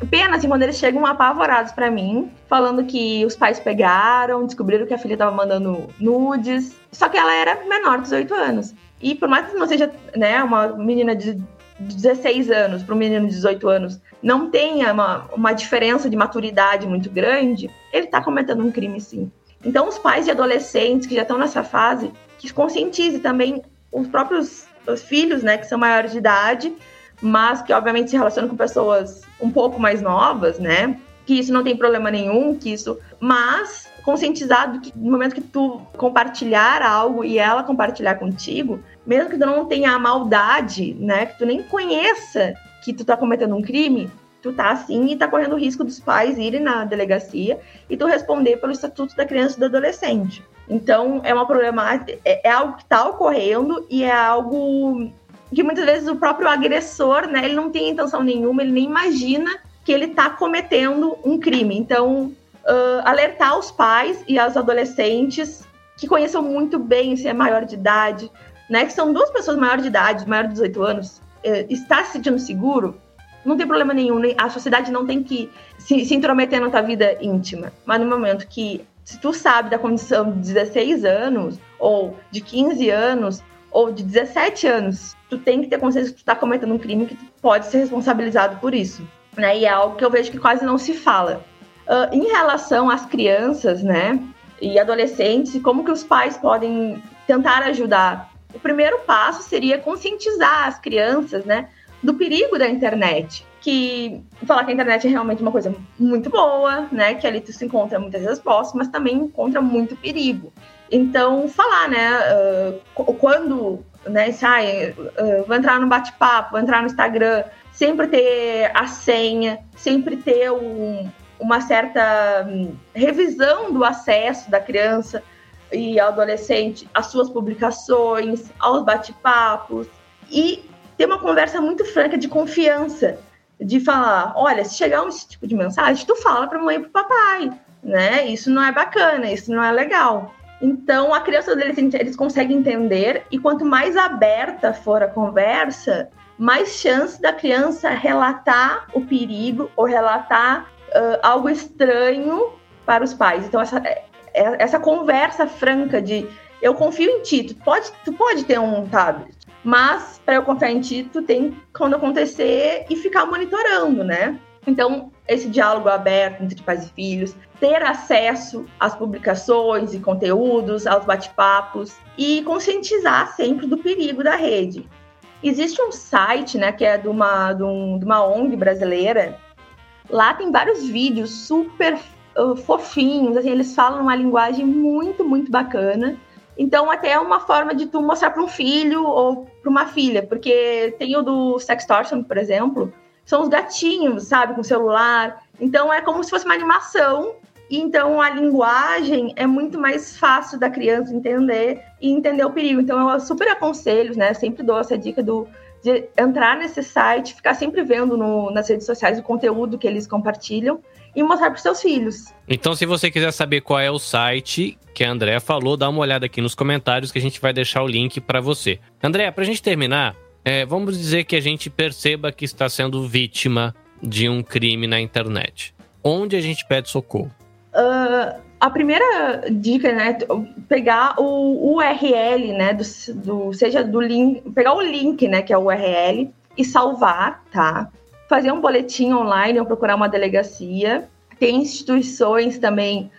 pena, assim, quando eles chegam apavorados para mim, falando que os pais pegaram, descobriram que a filha tava mandando nudes. Só que ela era menor de 18 anos. E por mais que não seja, né, uma menina de 16 anos para um menino de 18 anos não tenha uma, uma diferença de maturidade muito grande, ele está cometendo um crime sim. Então, os pais de adolescentes que já estão nessa fase, que conscientize também os próprios os filhos, né, que são maiores de idade, mas que obviamente se relacionam com pessoas um pouco mais novas, né? Que isso não tem problema nenhum, que isso, mas conscientizado que no momento que tu compartilhar algo e ela compartilhar contigo, mesmo que tu não tenha a maldade, né, que tu nem conheça que tu tá cometendo um crime, tu tá assim e tá correndo o risco dos pais irem na delegacia e tu responder pelo Estatuto da Criança e do Adolescente. Então, é uma problemática, é, é algo que tá ocorrendo e é algo que muitas vezes o próprio agressor, né, ele não tem intenção nenhuma, ele nem imagina que ele tá cometendo um crime. Então, uh, alertar os pais e as adolescentes que conheçam muito bem se é maior de idade, né, que são duas pessoas maior de idade, maior de 18 anos, está se sentindo seguro, não tem problema nenhum, a sociedade não tem que se, se intrometer na tua vida íntima. Mas no momento que, se tu sabe da condição de 16 anos, ou de 15 anos, ou de 17 anos, tu tem que ter consciência que tu tá cometendo um crime que tu pode ser responsabilizado por isso. Né? E é algo que eu vejo que quase não se fala. Uh, em relação às crianças, né, e adolescentes, como que os pais podem tentar ajudar? O primeiro passo seria conscientizar as crianças, né, do perigo da internet. Que falar que a internet é realmente uma coisa muito boa, né? Que ali tu se encontra muitas respostas, mas também encontra muito perigo. Então, falar, né? Uh, quando, né? Sai, uh, vou entrar no bate-papo, vou entrar no Instagram, sempre ter a senha, sempre ter um, uma certa um, revisão do acesso da criança e adolescente às suas publicações, aos bate-papos e ter uma conversa muito franca de confiança, de falar, olha, se chegar um tipo de mensagem, tu fala para mãe e para papai, né? Isso não é bacana, isso não é legal. Então, a criança adolescente, eles conseguem entender e quanto mais aberta for a conversa, mais chance da criança relatar o perigo ou relatar uh, algo estranho para os pais. Então, essa, é, essa conversa franca de eu confio em ti, tu pode, tu pode ter um tablet, mas para eu confiar em ti, tu tem quando acontecer e ficar monitorando, né? Então, esse diálogo aberto entre pais e filhos, ter acesso às publicações e conteúdos, aos bate-papos e conscientizar sempre do perigo da rede. Existe um site, né, que é de uma, de, um, de uma ONG brasileira. Lá tem vários vídeos super uh, fofinhos, assim, eles falam uma linguagem muito, muito bacana então, até é uma forma de tu mostrar para um filho ou para uma filha, porque tem o do Sextortion, por exemplo, são os gatinhos, sabe, com celular. Então, é como se fosse uma animação. Então, a linguagem é muito mais fácil da criança entender e entender o perigo. Então, eu super aconselho, né? Sempre dou essa dica do de entrar nesse site, ficar sempre vendo no, nas redes sociais o conteúdo que eles compartilham e mostrar para seus filhos. Então, se você quiser saber qual é o site que a Andrea falou, dá uma olhada aqui nos comentários que a gente vai deixar o link para você. Andrea, para a gente terminar, é, vamos dizer que a gente perceba que está sendo vítima de um crime na internet. Onde a gente pede socorro? Uh, a primeira dica, né, pegar o URL, né, do, do, seja do link, pegar o link, né, que é o URL e salvar, tá? Fazer um boletim online ou procurar uma delegacia. Tem instituições também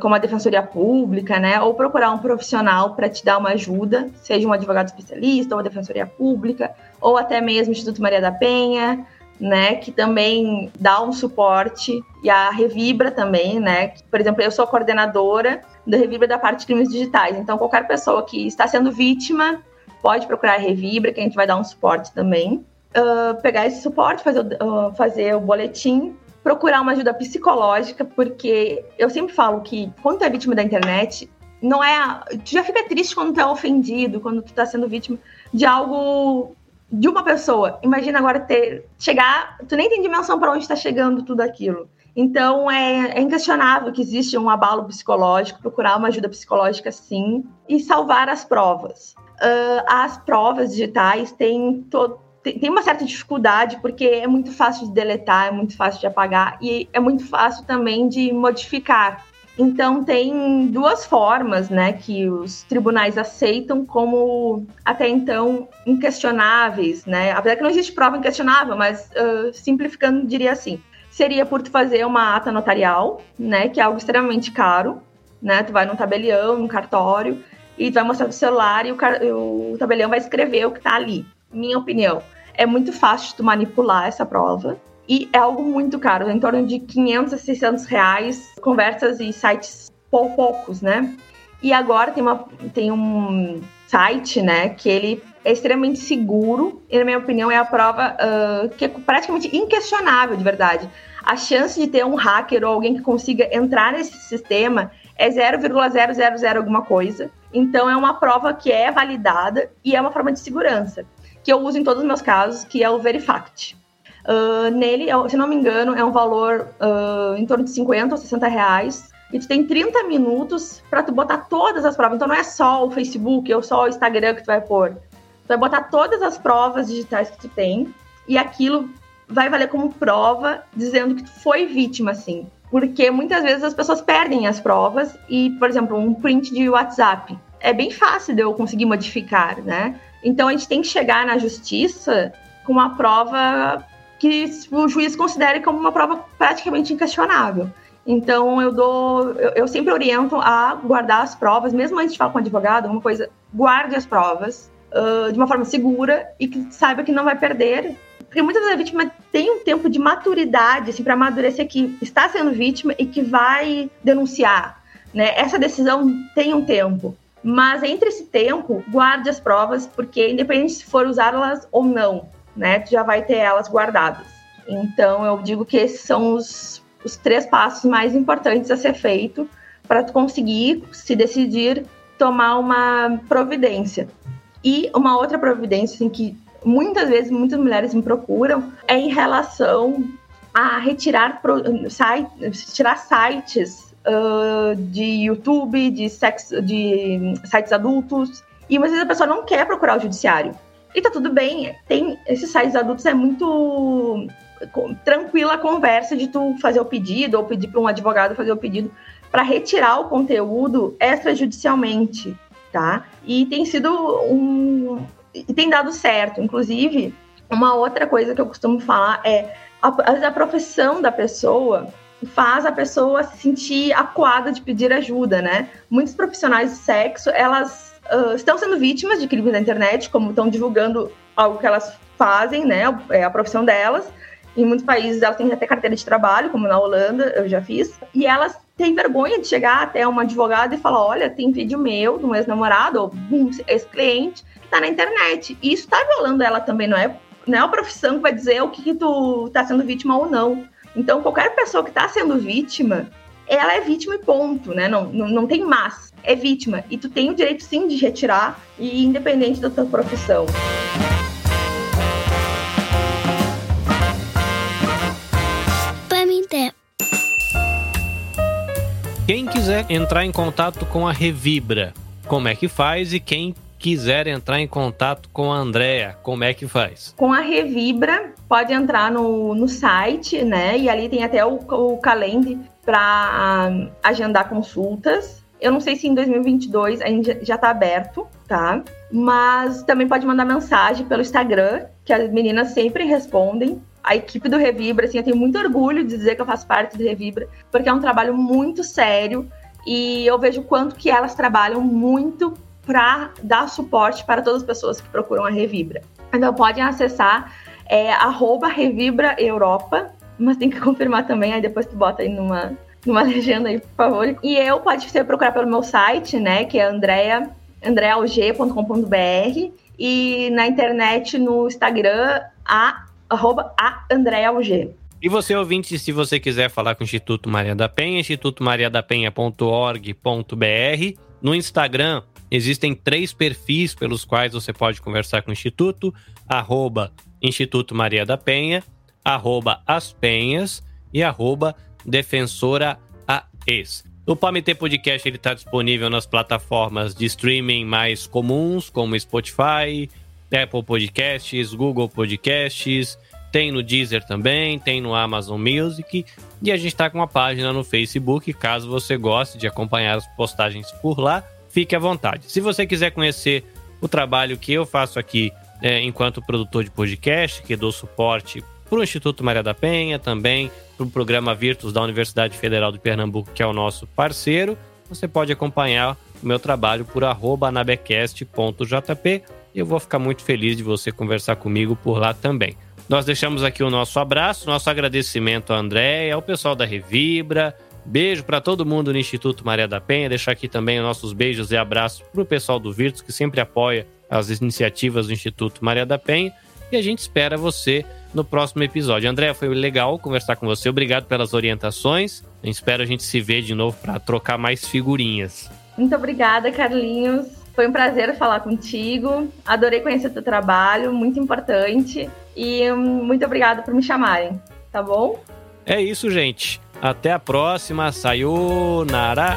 como a Defensoria Pública, né? Ou procurar um profissional para te dar uma ajuda, seja um advogado especialista, ou a Defensoria Pública, ou até mesmo o Instituto Maria da Penha, né? Que também dá um suporte. E a Revibra também, né? Por exemplo, eu sou coordenadora da Revibra da parte de crimes digitais. Então, qualquer pessoa que está sendo vítima pode procurar a Revibra, que a gente vai dar um suporte também. Uh, pegar esse suporte, fazer, uh, fazer o boletim procurar uma ajuda psicológica, porque eu sempre falo que quando tu é vítima da internet, não é. Tu já fica triste quando tu é ofendido, quando tu tá sendo vítima de algo de uma pessoa. Imagina agora ter chegar, tu nem tem dimensão para onde está chegando tudo aquilo. Então é, é, inquestionável que existe um abalo psicológico, procurar uma ajuda psicológica sim e salvar as provas. Uh, as provas digitais têm, to, tem uma certa dificuldade porque é muito fácil de deletar, é muito fácil de apagar e é muito fácil também de modificar. Então tem duas formas, né, que os tribunais aceitam como até então inquestionáveis, né? Apesar que não existe prova inquestionável, mas uh, simplificando diria assim, seria por tu fazer uma ata notarial, né, que é algo extremamente caro, né? Tu vai num tabelião, num cartório e tu vai mostrar do celular e o, o tabelião vai escrever o que tá ali. Minha opinião, é muito fácil tu manipular essa prova, e é algo muito caro, em torno de 500 a 600 reais, conversas e sites pou poucos, né? E agora tem, uma, tem um site, né, que ele é extremamente seguro e, na minha opinião, é a prova uh, que é praticamente inquestionável, de verdade. A chance de ter um hacker ou alguém que consiga entrar nesse sistema é 0,000 alguma coisa. Então, é uma prova que é validada e é uma forma de segurança, que eu uso em todos os meus casos, que é o Verifact. Uh, nele, se não me engano, é um valor uh, em torno de 50 ou 60 reais. E tu tem 30 minutos para tu botar todas as provas. Então não é só o Facebook ou só o Instagram que tu vai pôr. Tu vai botar todas as provas digitais que tu tem e aquilo vai valer como prova dizendo que tu foi vítima, assim. Porque muitas vezes as pessoas perdem as provas e, por exemplo, um print de WhatsApp. É bem fácil de eu conseguir modificar, né? Então a gente tem que chegar na justiça com uma prova que o juiz considere como uma prova praticamente inquestionável. Então eu dou, eu, eu, sempre oriento a guardar as provas, mesmo antes de falar com o advogado, uma coisa, guarde as provas uh, de uma forma segura e que saiba que não vai perder. Porque muitas vezes a vítima tem um tempo de maturidade assim, para amadurecer que está sendo vítima e que vai denunciar. Né? Essa decisão tem um tempo. Mas entre esse tempo, guarde as provas, porque independente se for usá-las ou não, né? Tu já vai ter elas guardadas. Então eu digo que esses são os, os três passos mais importantes a ser feito para tu conseguir se decidir tomar uma providência. E uma outra providência assim, que muitas vezes muitas mulheres me procuram é em relação a retirar site, tirar sites uh, de YouTube, de, sex, de sites adultos. E muitas vezes a pessoa não quer procurar o judiciário. E tá tudo bem. Tem esses sites adultos é muito tranquila a conversa de tu fazer o pedido ou pedir para um advogado fazer o pedido para retirar o conteúdo extrajudicialmente, tá? E tem sido um e tem dado certo, inclusive, uma outra coisa que eu costumo falar é a, a profissão da pessoa faz a pessoa se sentir acuada de pedir ajuda, né? Muitos profissionais de sexo, elas uh, estão sendo vítimas de crimes na internet, como estão divulgando algo que elas fazem, né? É a profissão delas. Em muitos países elas têm até carteira de trabalho, como na Holanda, eu já fiz. E elas têm vergonha de chegar até uma advogada e falar: olha, tem vídeo meu de um ex-namorado ou um ex-cliente que está na internet. E isso está violando ela também, não é? Não é a profissão que vai dizer o que, que tu está sendo vítima ou não. Então, qualquer pessoa que está sendo vítima, ela é vítima e ponto, né? Não, não, não tem mais. É vítima. E tu tem o direito sim de retirar, e independente da tua profissão. Quem quiser entrar em contato com a Revibra, como é que faz? E quem quiser entrar em contato com a Andrea, como é que faz? Com a Revibra, pode entrar no, no site, né? E ali tem até o, o calendar para agendar consultas. Eu não sei se em 2022 a gente já está aberto, tá? Mas também pode mandar mensagem pelo Instagram, que as meninas sempre respondem. A equipe do Revibra, assim, eu tenho muito orgulho de dizer que eu faço parte do Revibra, porque é um trabalho muito sério e eu vejo quanto que elas trabalham muito para dar suporte para todas as pessoas que procuram a Revibra. Então podem acessar é, arroba Revibra Europa, mas tem que confirmar também, aí depois tu bota aí numa, numa <laughs> legenda aí, por favor. E eu pode ser procurar pelo meu site, né, que é andrea, andrealg.com.br e na internet, no Instagram, a, arroba a E você, ouvinte, se você quiser falar com o Instituto Maria da Penha, institutomariadapenha.org.br. No Instagram, existem três perfis pelos quais você pode conversar com o Instituto, arroba Instituto Maria da Penha, arroba As Penhas e arroba Defensora AES. O PAMT Podcast está disponível nas plataformas de streaming mais comuns, como Spotify, Apple Podcasts, Google Podcasts, tem no Deezer também, tem no Amazon Music e a gente está com uma página no Facebook, caso você goste de acompanhar as postagens por lá, fique à vontade. Se você quiser conhecer o trabalho que eu faço aqui é, enquanto produtor de podcast, que dou suporte para o Instituto Maria da Penha, também para o programa Virtus da Universidade Federal de Pernambuco, que é o nosso parceiro, você pode acompanhar o meu trabalho por anabecast.jp eu vou ficar muito feliz de você conversar comigo por lá também. Nós deixamos aqui o nosso abraço, nosso agradecimento a André, ao pessoal da Revibra. Beijo para todo mundo no Instituto Maria da Penha. Deixar aqui também nossos beijos e abraços para o pessoal do Virtus, que sempre apoia as iniciativas do Instituto Maria da Penha. E a gente espera você no próximo episódio. André, foi legal conversar com você. Obrigado pelas orientações. Eu espero a gente se ver de novo para trocar mais figurinhas. Muito obrigada, Carlinhos. Foi um prazer falar contigo. Adorei conhecer o teu trabalho, muito importante. E muito obrigada por me chamarem, tá bom? É isso, gente. Até a próxima. Sayonara.